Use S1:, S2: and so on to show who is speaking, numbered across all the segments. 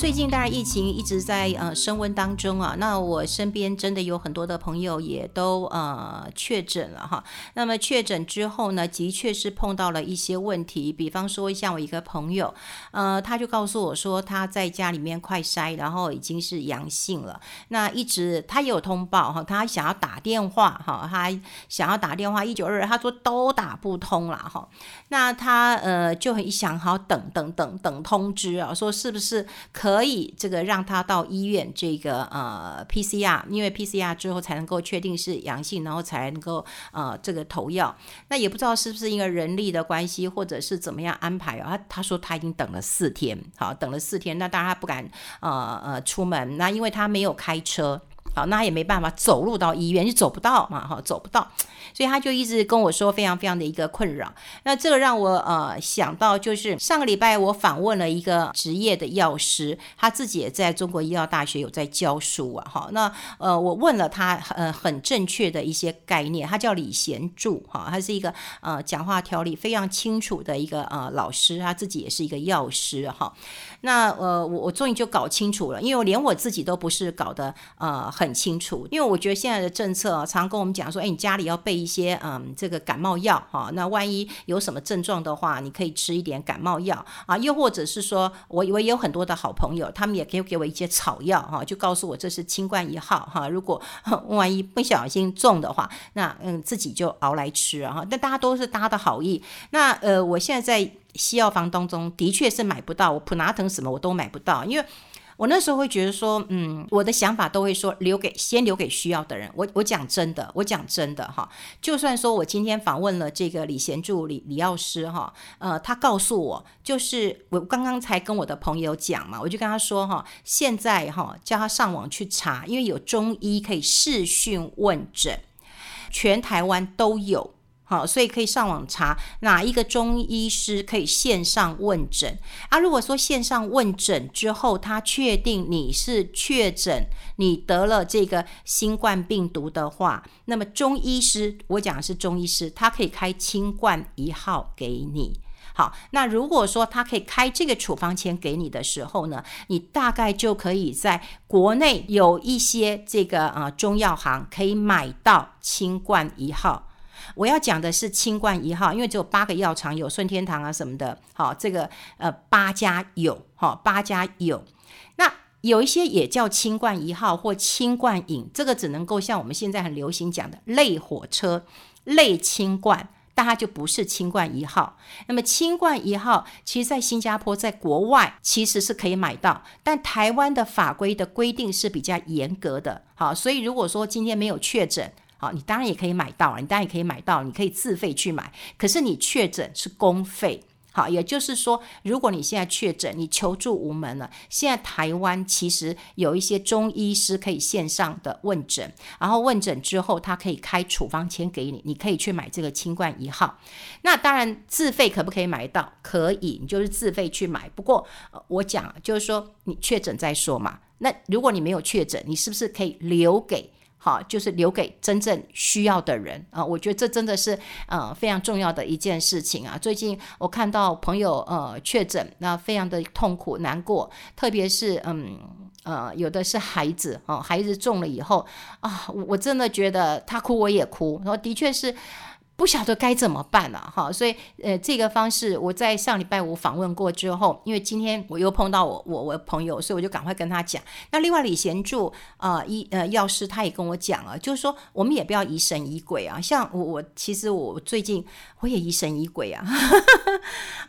S1: 最近当然疫情一直在呃升温当中啊，那我身边真的有很多的朋友也都呃确诊了哈。那么确诊之后呢，的确是碰到了一些问题，比方说像我一个朋友，呃，他就告诉我说他在家里面快筛，然后已经是阳性了。那一直他也有通报哈，他想要打电话哈，他想要打电话一九二二，他说都打不通了哈。那他呃就很想好等等等等通知啊，说是不是可。可以这个让他到医院这个呃 PCR，因为 PCR 之后才能够确定是阳性，然后才能够呃这个投药。那也不知道是不是因为人力的关系，或者是怎么样安排啊？他他说他已经等了四天，好，等了四天，那当然他不敢呃呃出门，那因为他没有开车。好，那他也没办法走路到医院，就走不到嘛，哈，走不到，所以他就一直跟我说非常非常的一个困扰。那这个让我呃想到，就是上个礼拜我访问了一个职业的药师，他自己也在中国医药大学有在教书啊，哈。那呃我问了他呃很正确的一些概念，他叫李贤柱，哈，他是一个呃讲话条理非常清楚的一个呃老师，他自己也是一个药师，哈。那呃我我终于就搞清楚了，因为我连我自己都不是搞得呃。很清楚，因为我觉得现在的政策啊，常跟我们讲说，哎，你家里要备一些嗯，这个感冒药哈。那万一有什么症状的话，你可以吃一点感冒药啊。又或者是说，我我也有很多的好朋友，他们也可以给我一些草药哈，就告诉我这是清冠一号哈。如果 万一不小心中的话，那嗯自己就熬来吃哈。但大家都是搭的好意。那呃，我现在在西药房当中的确是买不到，我普拿疼什么我都买不到，因为。我那时候会觉得说，嗯，我的想法都会说留给先留给需要的人。我我讲真的，我讲真的哈，就算说我今天访问了这个李贤柱李李药师哈，呃，他告诉我，就是我刚刚才跟我的朋友讲嘛，我就跟他说哈，现在哈叫他上网去查，因为有中医可以视讯问诊，全台湾都有。好，所以可以上网查哪一个中医师可以线上问诊啊？如果说线上问诊之后，他确定你是确诊，你得了这个新冠病毒的话，那么中医师，我讲的是中医师，他可以开清冠一号给你。好，那如果说他可以开这个处方箋给你的时候呢，你大概就可以在国内有一些这个啊中药行可以买到清冠一号。我要讲的是清冠一号，因为只有八个药厂有顺天堂啊什么的，好，这个呃八家有，好八家有，那有一些也叫清冠一号或清冠饮，这个只能够像我们现在很流行讲的类火车、类清冠，但它就不是清冠一号。那么清冠一号，其实在新加坡在国外其实是可以买到，但台湾的法规的规定是比较严格的，好，所以如果说今天没有确诊。好，你当然也可以买到啊，你当然也可以买到，你可以自费去买。可是你确诊是公费，好，也就是说，如果你现在确诊，你求助无门了。现在台湾其实有一些中医师可以线上的问诊，然后问诊之后，他可以开处方签给你，你可以去买这个清冠一号。那当然自费可不可以买到？可以，你就是自费去买。不过我讲就是说，你确诊再说嘛。那如果你没有确诊，你是不是可以留给？好，就是留给真正需要的人啊！我觉得这真的是呃非常重要的一件事情啊。最近我看到朋友呃确诊，那非常的痛苦难过，特别是嗯呃有的是孩子哦，孩子中了以后啊，我真的觉得他哭我也哭，然后的确是。不晓得该怎么办了、哈，所以呃，这个方式我在上礼拜五访问过之后，因为今天我又碰到我我我朋友，所以我就赶快跟他讲。那另外李贤柱啊，医呃药师他也跟我讲了，就是说我们也不要疑神疑鬼啊。像我我其实我最近我也疑神疑鬼啊，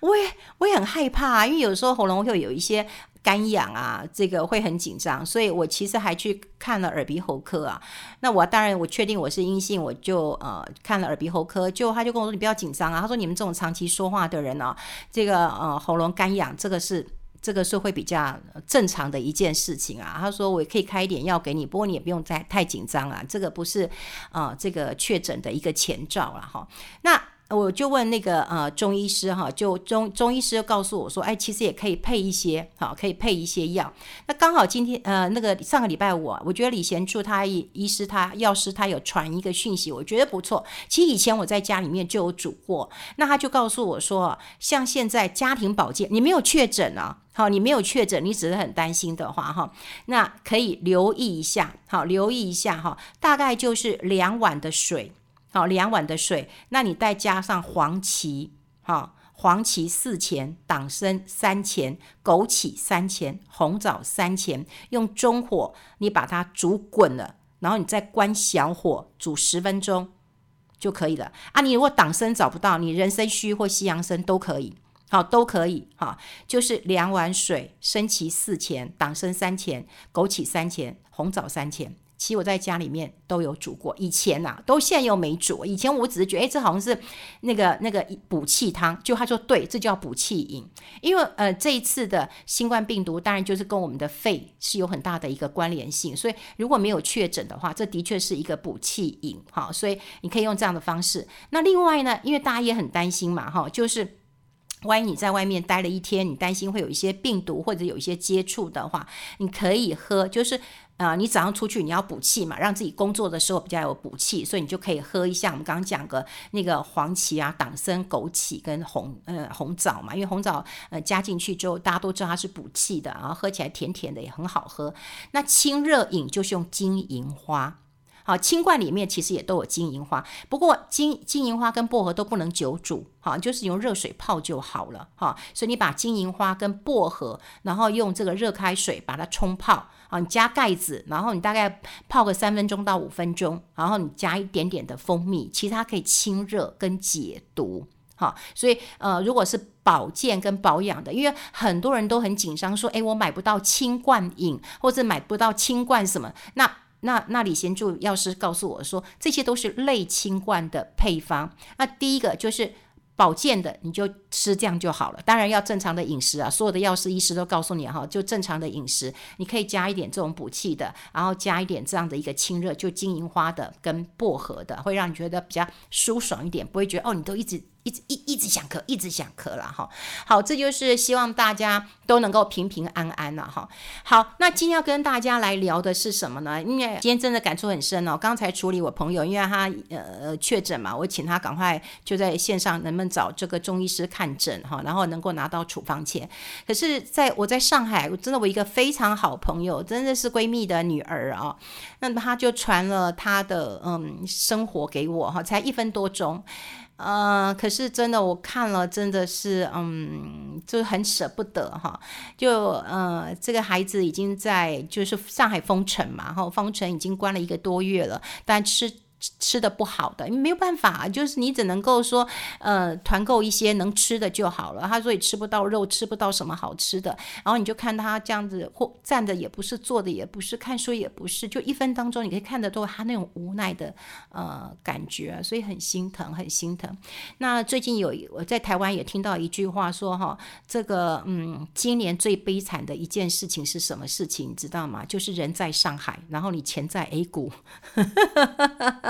S1: 我也我也很害怕啊，因为有时候喉咙会有一些。干痒啊，这个会很紧张，所以我其实还去看了耳鼻喉科啊。那我当然我确定我是阴性，我就呃看了耳鼻喉科，就他就跟我说，你不要紧张啊。他说你们这种长期说话的人呢、这个呃喉咙干痒，这个是这个是会比较正常的一件事情啊。他说我也可以开一点药给你，不过你也不用再太紧张啊，这个不是呃这个确诊的一个前兆了哈。那我就问那个呃中医师哈，就中中医师告诉我说，哎，其实也可以配一些，好，可以配一些药。那刚好今天呃那个上个礼拜五，我觉得李贤柱他医师他药师他有传一个讯息，我觉得不错。其实以前我在家里面就有煮过，那他就告诉我说，像现在家庭保健，你没有确诊啊，好，你没有确诊，你只是很担心的话哈，那可以留意一下，好，留意一下哈，大概就是两碗的水。好，两碗的水，那你再加上黄芪，好，黄芪四钱，党参三钱，枸杞三钱，红枣三钱，用中火你把它煮滚了，然后你再关小火煮十分钟就可以了。啊，你如果党参找不到，你人参须或西洋参都可以，好，都可以，哈，就是两碗水，生芪四钱，党参三钱，枸杞三钱，红枣三钱。其实我在家里面都有煮过，以前呐、都现在又没煮。以前我只是觉得，哎，这好像是那个那个补气汤。就他说，对，这叫补气饮。因为呃，这一次的新冠病毒，当然就是跟我们的肺是有很大的一个关联性。所以如果没有确诊的话，这的确是一个补气饮。哈，所以你可以用这样的方式。那另外呢，因为大家也很担心嘛，哈，就是万一你在外面待了一天，你担心会有一些病毒或者有一些接触的话，你可以喝，就是。啊、你早上出去你要补气嘛，让自己工作的时候比较有补气，所以你就可以喝一下我们刚刚讲的那个黄芪啊、党参、枸杞跟红呃红枣嘛，因为红枣呃加进去之后，大家都知道它是补气的，然后喝起来甜甜的也很好喝。那清热饮就是用金银花。好，清罐里面其实也都有金银花，不过金金银花跟薄荷都不能久煮，好，就是用热水泡就好了，哈。所以你把金银花跟薄荷，然后用这个热开水把它冲泡，啊，你加盖子，然后你大概泡个三分钟到五分钟，然后你加一点点的蜂蜜，其实它可以清热跟解毒，好。所以呃，如果是保健跟保养的，因为很多人都很紧张，说，诶，我买不到清冠饮，或者买不到清冠什么，那。那那李贤柱药师告诉我说，这些都是类清冠的配方。那第一个就是保健的，你就吃这样就好了。当然要正常的饮食啊，所有的药师医师都告诉你哈，就正常的饮食，你可以加一点这种补气的，然后加一点这样的一个清热，就金银花的跟薄荷的，会让你觉得比较舒爽一点，不会觉得哦，你都一直。一直一直想咳，一直想咳了哈。好，这就是希望大家都能够平平安安了哈。好，那今天要跟大家来聊的是什么呢？因为今天真的感触很深哦。刚才处理我朋友，因为他呃确诊嘛，我请他赶快就在线上能不能找这个中医师看诊哈，然后能够拿到处方签。可是在我在上海，我真的我一个非常好朋友，真的是闺蜜的女儿啊，那么他就传了他的嗯生活给我哈，才一分多钟。呃，可是真的，我看了真的是，嗯，就很舍不得哈。就呃，这个孩子已经在就是上海封城嘛，然后，封城已经关了一个多月了，但吃。吃的不好的，没有办法，就是你只能够说，呃，团购一些能吃的就好了。他说也吃不到肉，吃不到什么好吃的，然后你就看他这样子，或站着也不是，坐着也不是，看书也不是，就一分当中你可以看得到他那种无奈的呃感觉，所以很心疼，很心疼。那最近有我在台湾也听到一句话说哈，这个嗯，今年最悲惨的一件事情是什么事情？你知道吗？就是人在上海，然后你钱在 A 股。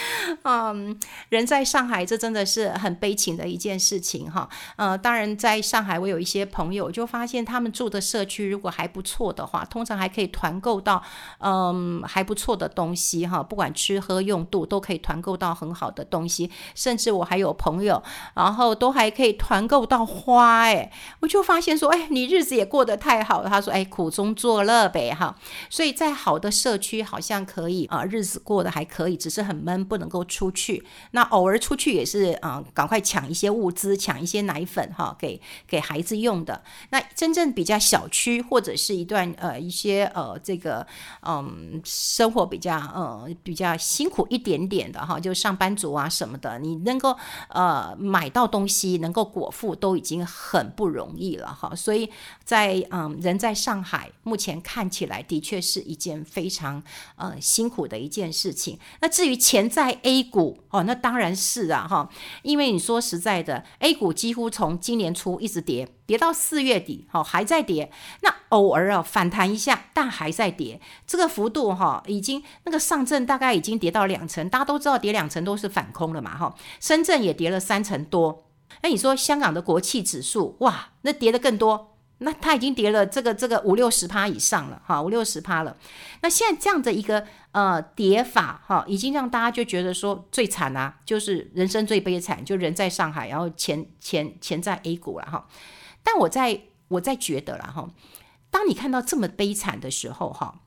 S1: 嗯，人在上海，这真的是很悲情的一件事情哈。呃，当然，在上海，我有一些朋友就发现，他们住的社区如果还不错的话，通常还可以团购到嗯还不错的东西哈，不管吃喝用度都可以团购到很好的东西。甚至我还有朋友，然后都还可以团购到花哎，我就发现说，哎，你日子也过得太好了。他说，哎，苦中作乐呗哈。所以在好的社区，好像可以啊，日子过得还可以，只是很闷。不能够出去，那偶尔出去也是啊、赶快抢一些物资，抢一些奶粉哈，给给孩子用的。那真正比较小区或者是一段呃一些呃这个嗯生活比较呃比较辛苦一点点的哈，就上班族啊什么的，你能够呃买到东西，能够果腹都已经很不容易了哈。所以在嗯人在上海，目前看起来的确是一件非常呃辛苦的一件事情。那至于钱，在 A 股哦，那当然是啊哈，因为你说实在的，A 股几乎从今年初一直跌，跌到四月底，哈还在跌。那偶尔啊反弹一下，但还在跌，这个幅度哈已经那个上证大概已经跌到两成，大家都知道跌两成都是反空了嘛哈。深圳也跌了三成多，那你说香港的国企指数哇，那跌的更多。那它已经跌了这个这个五六十趴以上了哈，五六十趴了。那现在这样的一个呃跌法哈，已经让大家就觉得说最惨啊，就是人生最悲惨，就人在上海，然后钱钱钱在 A 股了哈。但我在我在觉得了哈，当你看到这么悲惨的时候哈，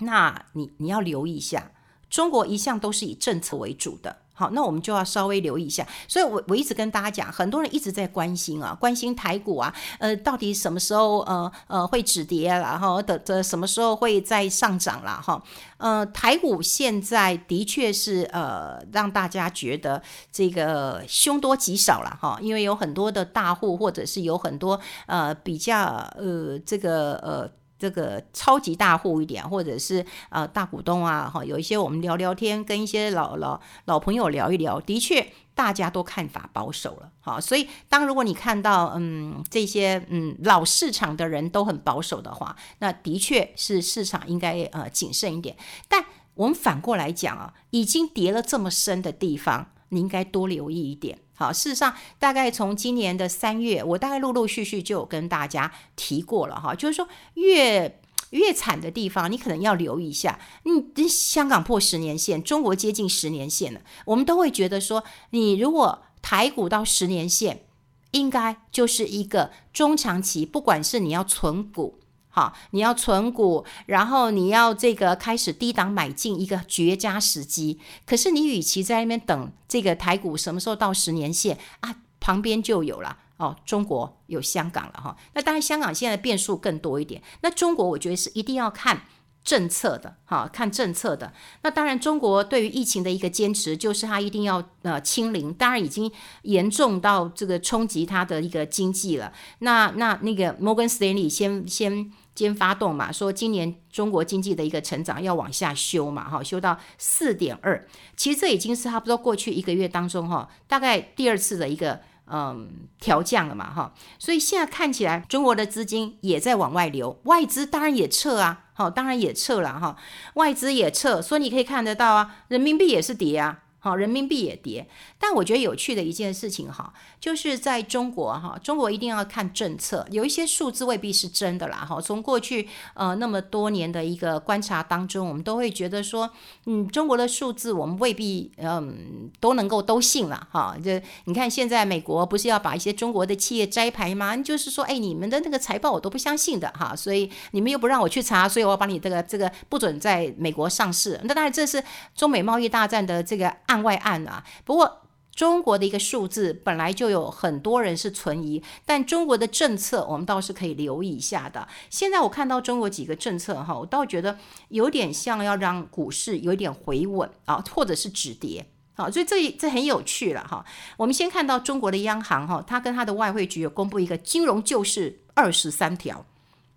S1: 那你你要留意一下，中国一向都是以政策为主的。好，那我们就要稍微留意一下。所以我，我一直跟大家讲，很多人一直在关心啊，关心台股啊，呃，到底什么时候呃呃会止跌，然后的的什么时候会再上涨了哈？呃，台股现在的确是呃让大家觉得这个凶多吉少了哈，因为有很多的大户，或者是有很多呃比较呃这个呃。这个超级大户一点，或者是呃大股东啊，哈，有一些我们聊聊天，跟一些老老老朋友聊一聊，的确大家都看法保守了，哈，所以当如果你看到嗯这些嗯老市场的人都很保守的话，那的确是市场应该呃谨慎一点。但我们反过来讲啊，已经跌了这么深的地方，你应该多留意一点。好，事实上，大概从今年的三月，我大概陆陆续续就有跟大家提过了哈，就是说越越惨的地方，你可能要留意一下。你香港破十年线，中国接近十年线了，我们都会觉得说，你如果台股到十年线，应该就是一个中长期，不管是你要存股。好，你要存股，然后你要这个开始低档买进一个绝佳时机。可是你与其在那边等这个台股什么时候到十年线啊，旁边就有了哦，中国有香港了哈。那当然香港现在变数更多一点。那中国我觉得是一定要看政策的，哈，看政策的。那当然中国对于疫情的一个坚持，就是它一定要呃清零，当然已经严重到这个冲击它的一个经济了。那那那个摩根斯丹利先先。先发动嘛，说今年中国经济的一个成长要往下修嘛，哈，修到四点二，其实这已经是差不多过去一个月当中哈，大概第二次的一个嗯调降了嘛，哈，所以现在看起来中国的资金也在往外流，外资当然也撤啊，好，当然也撤了哈，外资也撤，所以你可以看得到啊，人民币也是跌啊。好，人民币也跌，但我觉得有趣的一件事情哈，就是在中国哈，中国一定要看政策，有一些数字未必是真的啦哈。从过去呃那么多年的一个观察当中，我们都会觉得说，嗯，中国的数字我们未必嗯都能够都信了哈。就你看现在美国不是要把一些中国的企业摘牌吗？就是说，哎，你们的那个财报我都不相信的哈，所以你们又不让我去查，所以我要把你这个这个不准在美国上市。那当然这是中美贸易大战的这个。案外案啊，不过中国的一个数字本来就有很多人是存疑，但中国的政策我们倒是可以留意一下的。现在我看到中国几个政策哈，我倒觉得有点像要让股市有一点回稳啊，或者是止跌啊，所以这这很有趣了哈。我们先看到中国的央行哈，它跟它的外汇局有公布一个金融救市二十三条，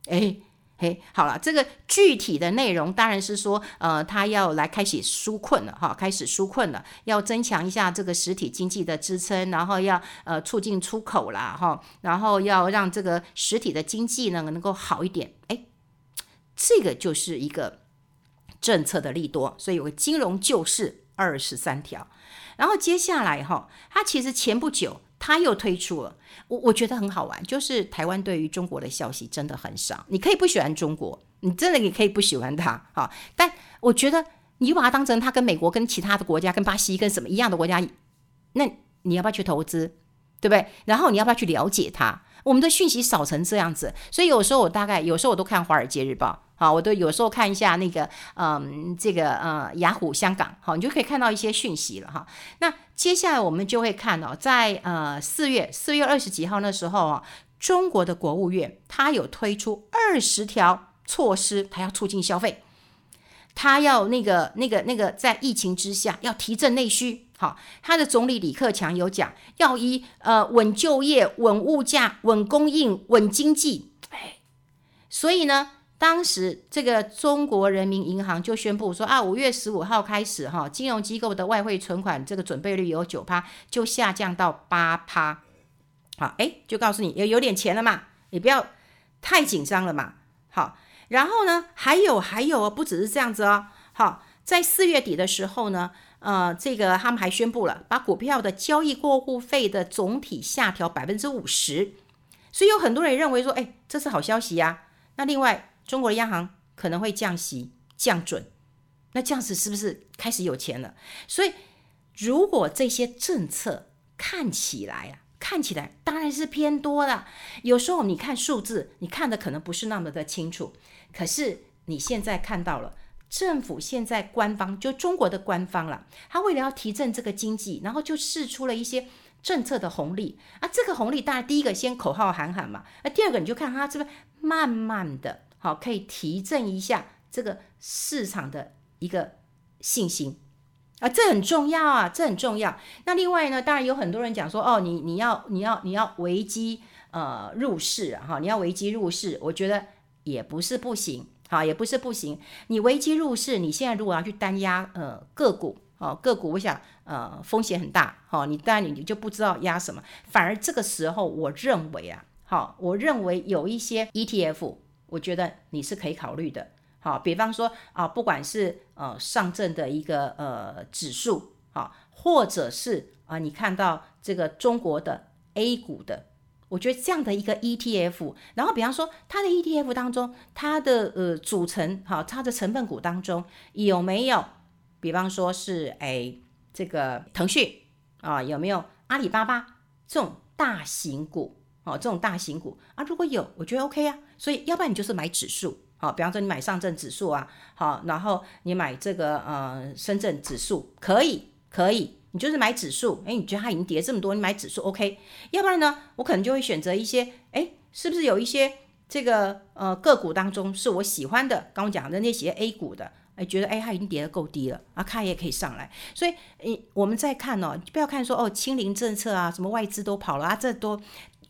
S1: 诶。嘿，好了，这个具体的内容当然是说，呃，他要来开始纾困了哈，开始纾困了，要增强一下这个实体经济的支撑，然后要呃促进出口啦哈，然后要让这个实体的经济呢能够好一点，哎，这个就是一个政策的利多，所以有个金融救市二十三条，然后接下来哈，它其实前不久。他又推出了，我我觉得很好玩，就是台湾对于中国的消息真的很少。你可以不喜欢中国，你真的也可以不喜欢他，哈。但我觉得你把它当成他跟美国、跟其他的国家、跟巴西、跟什么一样的国家，那你要不要去投资，对不对？然后你要不要去了解他？我们的讯息少成这样子，所以有时候我大概有时候我都看《华尔街日报》。好，我都有时候看一下那个，嗯，这个呃，雅虎香港，好，你就可以看到一些讯息了哈。那接下来我们就会看到，在呃四月四月二十几号那时候啊，中国的国务院它有推出二十条措施，它要促进消费，它要那个那个那个在疫情之下要提振内需。好，他的总理李克强有讲，要以呃稳就业、稳物价、稳供应、稳经济，哎，所以呢。当时这个中国人民银行就宣布说啊，五月十五号开始哈，金融机构的外汇存款这个准备率有九趴，就下降到八趴。好，哎，就告诉你有有点钱了嘛，你不要太紧张了嘛。好，然后呢，还有还有，不只是这样子哦。好，在四月底的时候呢，呃，这个他们还宣布了，把股票的交易过户费的总体下调百分之五十。所以有很多人认为说，哎，这是好消息呀。那另外，中国的央行可能会降息、降准，那这样子是不是开始有钱了？所以，如果这些政策看起来啊，看起来当然是偏多了。有时候你看数字，你看的可能不是那么的清楚。可是你现在看到了，政府现在官方就中国的官方了，他为了要提振这个经济，然后就试出了一些。政策的红利啊，这个红利当然第一个先口号喊喊嘛，那第二个你就看它是不是慢慢的好可以提振一下这个市场的一个信心啊，这很重要啊，这很重要。那另外呢，当然有很多人讲说哦，你你要你要你要危机呃入市哈，你要危机入市，我觉得也不是不行，好也不是不行。你危机入市，你现在如果要去单压呃个股。哦，个股我想，呃，风险很大。好、你当然你你就不知道压什么。反而这个时候，我认为啊，好、我认为有一些 ETF，我觉得你是可以考虑的。好、比方说啊，不管是呃上证的一个呃指数，好、或者是啊，你看到这个中国的 A 股的，我觉得这样的一个 ETF，然后比方说它的 ETF 当中，它的呃组成，好、它的成分股当中有没有？比方说是哎，这个腾讯啊，有没有阿里巴巴这种大型股哦？这种大型股啊，如果有，我觉得 OK 啊。所以要不然你就是买指数，好，比方说你买上证指数啊，好，然后你买这个呃深圳指数，可以，可以，你就是买指数。哎，你觉得它已经跌这么多，你买指数 OK。要不然呢，我可能就会选择一些，哎，是不是有一些这个呃个股当中是我喜欢的？刚刚讲的那些 A 股的。哎，觉得哎，它已经跌得够低了啊，它也可以上来。所以，诶，我们再看哦，不要看说哦，清零政策啊，什么外资都跑了啊，这都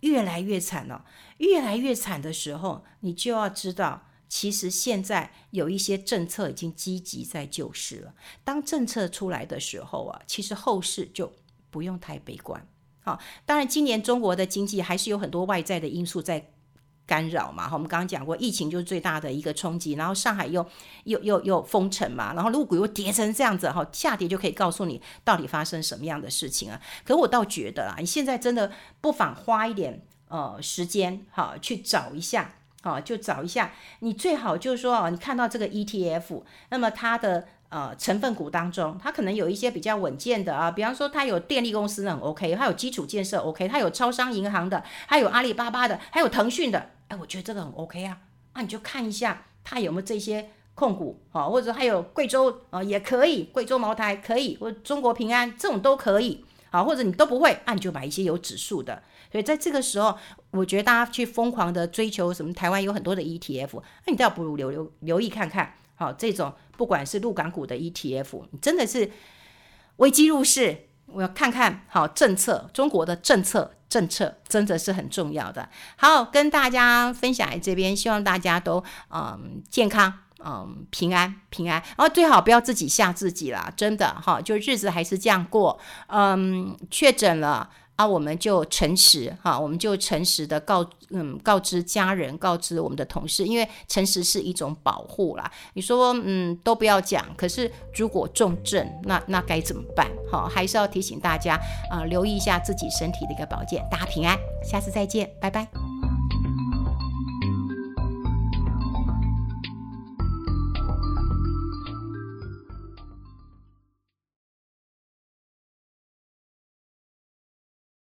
S1: 越来越惨了。越来越惨的时候，你就要知道，其实现在有一些政策已经积极在救市了。当政策出来的时候啊，其实后市就不用太悲观。好，当然，今年中国的经济还是有很多外在的因素在。干扰嘛，哈，我们刚刚讲过，疫情就是最大的一个冲击，然后上海又又又又封城嘛，然后陆股又跌成这样子，哈，下跌就可以告诉你到底发生什么样的事情啊。可我倒觉得啊，你现在真的不妨花一点呃时间，哈，去找一下，哈，就找一下，你最好就是说啊，你看到这个 ETF，那么它的。呃，成分股当中，它可能有一些比较稳健的啊，比方说它有电力公司呢，很 OK，它有基础建设 OK，它有超商银行的，还有阿里巴巴的，还有腾讯的，哎，我觉得这个很 OK 啊，那你就看一下它有没有这些控股啊，或者还有贵州啊也可以，贵州茅台可以，或者中国平安这种都可以，好，或者你都不会，那你就买一些有指数的。所以在这个时候，我觉得大家去疯狂的追求什么，台湾有很多的 ETF，那你倒不如留留留意看看。好，这种不管是陆港股的 ETF，你真的是危机入市，我要看看好政策，中国的政策政策真的是很重要的。好，跟大家分享这边，希望大家都嗯健康，嗯平安平安，然后最好不要自己吓自己了，真的哈，就日子还是这样过，嗯，确诊了。啊，我们就诚实哈，我们就诚实的告嗯告知家人，告知我们的同事，因为诚实是一种保护啦。你说嗯都不要讲，可是如果重症，那那该怎么办？好，还是要提醒大家啊，留意一下自己身体的一个保健。大家平安，下次再见，拜拜。